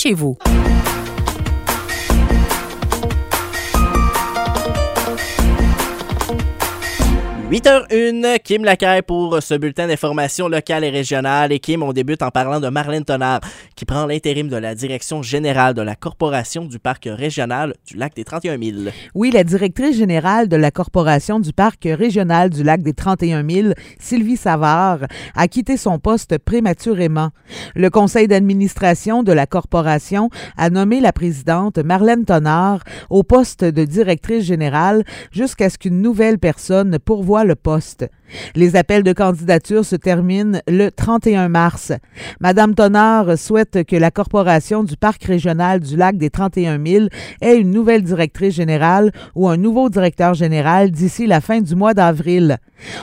chez vous. 8h01, Kim Lacaille pour ce bulletin d'information locale et régionale. Et Kim, on débute en parlant de Marlène Tonard, qui prend l'intérim de la direction générale de la Corporation du Parc régional du Lac des 31 000. Oui, la directrice générale de la Corporation du Parc régional du Lac des 31 000, Sylvie Savard, a quitté son poste prématurément. Le conseil d'administration de la Corporation a nommé la présidente Marlène Tonard au poste de directrice générale jusqu'à ce qu'une nouvelle personne pourvoie le poste. Les appels de candidature se terminent le 31 mars. Madame Tonard souhaite que la Corporation du Parc régional du lac des 31 000 ait une nouvelle directrice générale ou un nouveau directeur général d'ici la fin du mois d'avril.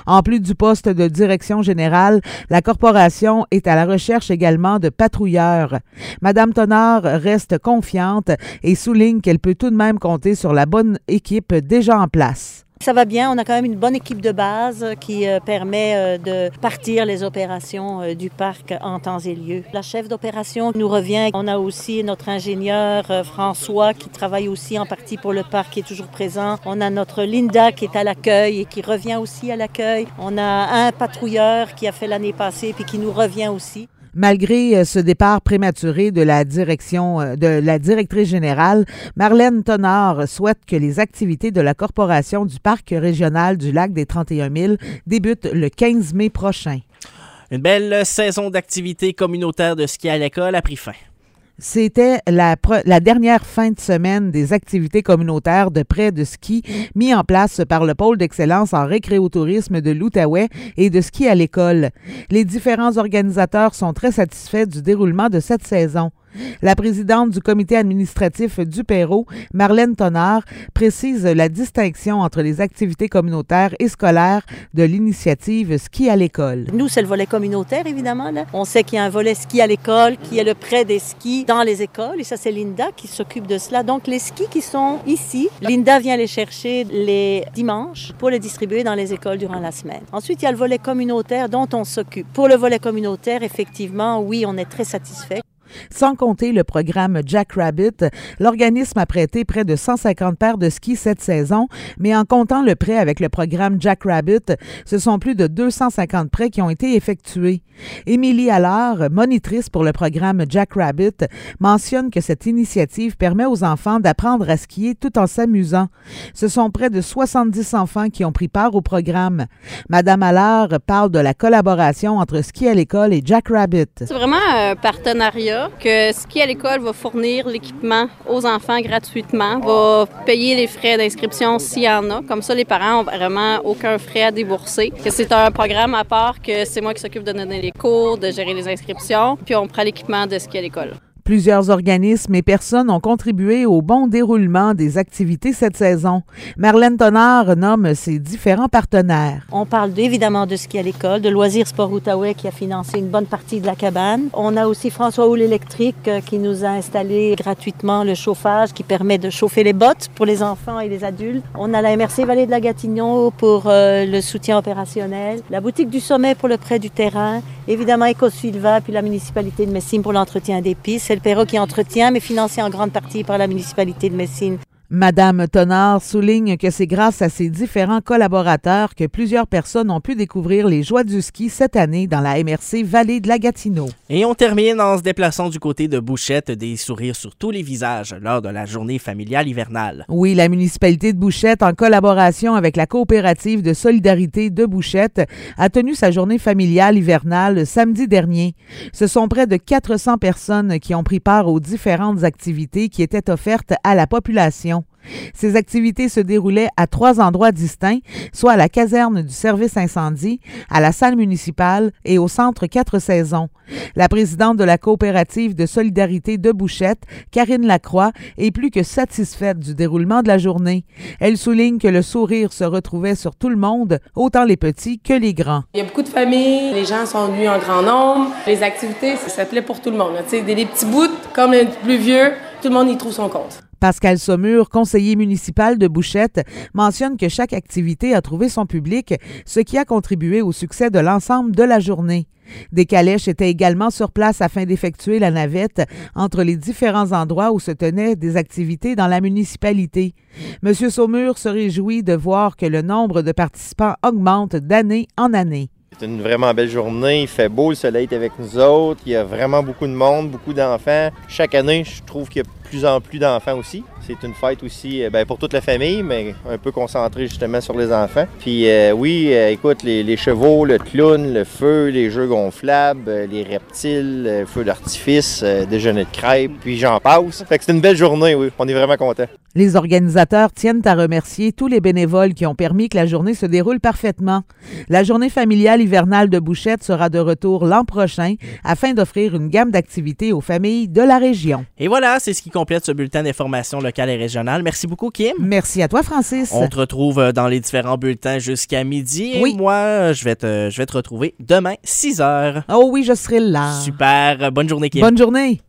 En plus du poste de direction générale, la Corporation est à la recherche également de patrouilleurs. Madame Tonard reste confiante et souligne qu'elle peut tout de même compter sur la bonne équipe déjà en place. Ça va bien, on a quand même une bonne équipe de base qui euh, permet euh, de partir les opérations euh, du parc en temps et lieu. La chef d'opération nous revient. On a aussi notre ingénieur François qui travaille aussi en partie pour le parc qui est toujours présent. On a notre Linda qui est à l'accueil et qui revient aussi à l'accueil. On a un patrouilleur qui a fait l'année passée puis qui nous revient aussi. Malgré euh, ce départ prématuré de la direction euh, de la directrice générale, Marlène Tonard souhaite que les activités de la Corporation du Parc régional du lac des 31 000 débutent le 15 mai prochain. Une belle saison d'activités communautaires de ski à l'école a pris fin. C'était la, dernière fin de semaine des activités communautaires de prêt de ski mis en place par le pôle d'excellence en récréotourisme de l'Outaouais et de ski à l'école. Les différents organisateurs sont très satisfaits du déroulement de cette saison. La présidente du comité administratif du Perrault, Marlène Tonard, précise la distinction entre les activités communautaires et scolaires de l'initiative Ski à l'école. Nous, c'est le volet communautaire, évidemment. On sait qu'il y a un volet ski à l'école qui est le prêt des skis dans les écoles. Et ça, c'est Linda qui s'occupe de cela. Donc, les skis qui sont ici, Linda vient les chercher les dimanches pour les distribuer dans les écoles durant la semaine. Ensuite, il y a le volet communautaire dont on s'occupe. Pour le volet communautaire, effectivement, oui, on est très satisfait. Sans compter le programme Jack Rabbit, l'organisme a prêté près de 150 paires de skis cette saison, mais en comptant le prêt avec le programme Jack Rabbit, ce sont plus de 250 prêts qui ont été effectués. Émilie Allard, monitrice pour le programme Jack Rabbit, mentionne que cette initiative permet aux enfants d'apprendre à skier tout en s'amusant. Ce sont près de 70 enfants qui ont pris part au programme. Madame Allard parle de la collaboration entre Ski à l'école et Jack Rabbit. C'est vraiment un partenariat que Ski à l'école va fournir l'équipement aux enfants gratuitement, va payer les frais d'inscription s'il y en a. Comme ça, les parents ont vraiment aucun frais à débourser. Que c'est un programme à part que c'est moi qui s'occupe de donner les cours, de gérer les inscriptions, puis on prend l'équipement de Ski à l'école. Plusieurs organismes et personnes ont contribué au bon déroulement des activités cette saison. Marlène Tonard nomme ses différents partenaires. On parle évidemment de ski à l'école, de Loisirs Sport Outaouais qui a financé une bonne partie de la cabane. On a aussi François Houle Électrique euh, qui nous a installé gratuitement le chauffage qui permet de chauffer les bottes pour les enfants et les adultes. On a la MRC Vallée de la Gatineau pour euh, le soutien opérationnel, la boutique du sommet pour le prêt du terrain, évidemment EcoSilva puis la municipalité de Messine pour l'entretien des pistes le Perrault qui entretient, mais financé en grande partie par la municipalité de Messine. Madame Tonard souligne que c'est grâce à ses différents collaborateurs que plusieurs personnes ont pu découvrir les joies du ski cette année dans la MRC Vallée de la Gatineau. Et on termine en se déplaçant du côté de Bouchette, des sourires sur tous les visages lors de la journée familiale hivernale. Oui, la municipalité de Bouchette, en collaboration avec la coopérative de solidarité de Bouchette, a tenu sa journée familiale hivernale samedi dernier. Ce sont près de 400 personnes qui ont pris part aux différentes activités qui étaient offertes à la population. Ces activités se déroulaient à trois endroits distincts, soit à la caserne du service incendie, à la salle municipale et au centre Quatre Saisons. La présidente de la coopérative de solidarité de Bouchette, Karine Lacroix, est plus que satisfaite du déroulement de la journée. Elle souligne que le sourire se retrouvait sur tout le monde, autant les petits que les grands. Il y a beaucoup de familles, les gens sont venus en grand nombre. Les activités, ça plaît pour tout le monde. Des, des petits bouts comme les plus vieux, tout le monde y trouve son compte. Pascal Saumur, conseiller municipal de Bouchette, mentionne que chaque activité a trouvé son public, ce qui a contribué au succès de l'ensemble de la journée. Des calèches étaient également sur place afin d'effectuer la navette entre les différents endroits où se tenaient des activités dans la municipalité. M. Saumur se réjouit de voir que le nombre de participants augmente d'année en année. C'est une vraiment belle journée, il fait beau, le soleil est avec nous autres, il y a vraiment beaucoup de monde, beaucoup d'enfants. Chaque année, je trouve qu'il y a plus en plus d'enfants aussi. C'est une fête aussi ben, pour toute la famille, mais un peu concentrée justement sur les enfants. Puis euh, oui, euh, écoute, les, les, chevaux, le clown, le feu, les jeux gonflables, euh, les reptiles, le feu d'artifice, déjeuner de crêpes, puis j'en passe. Fait que c'est une belle journée, oui. On est vraiment contents. Les organisateurs tiennent à remercier tous les bénévoles qui ont permis que la journée se déroule parfaitement. La journée familiale hivernale de Bouchette sera de retour l'an prochain afin d'offrir une gamme d'activités aux familles de la région. Et voilà, c'est ce qui complète ce bulletin d'information locale et régionale. Merci beaucoup, Kim. Merci à toi, Francis. On te retrouve euh, dans les différents bulletins jusqu'à midi. Oui. Et moi, je vais, te, je vais te retrouver demain, 6 heures. Oh oui, je serai là. Super. Bonne journée, Kim. Bonne journée.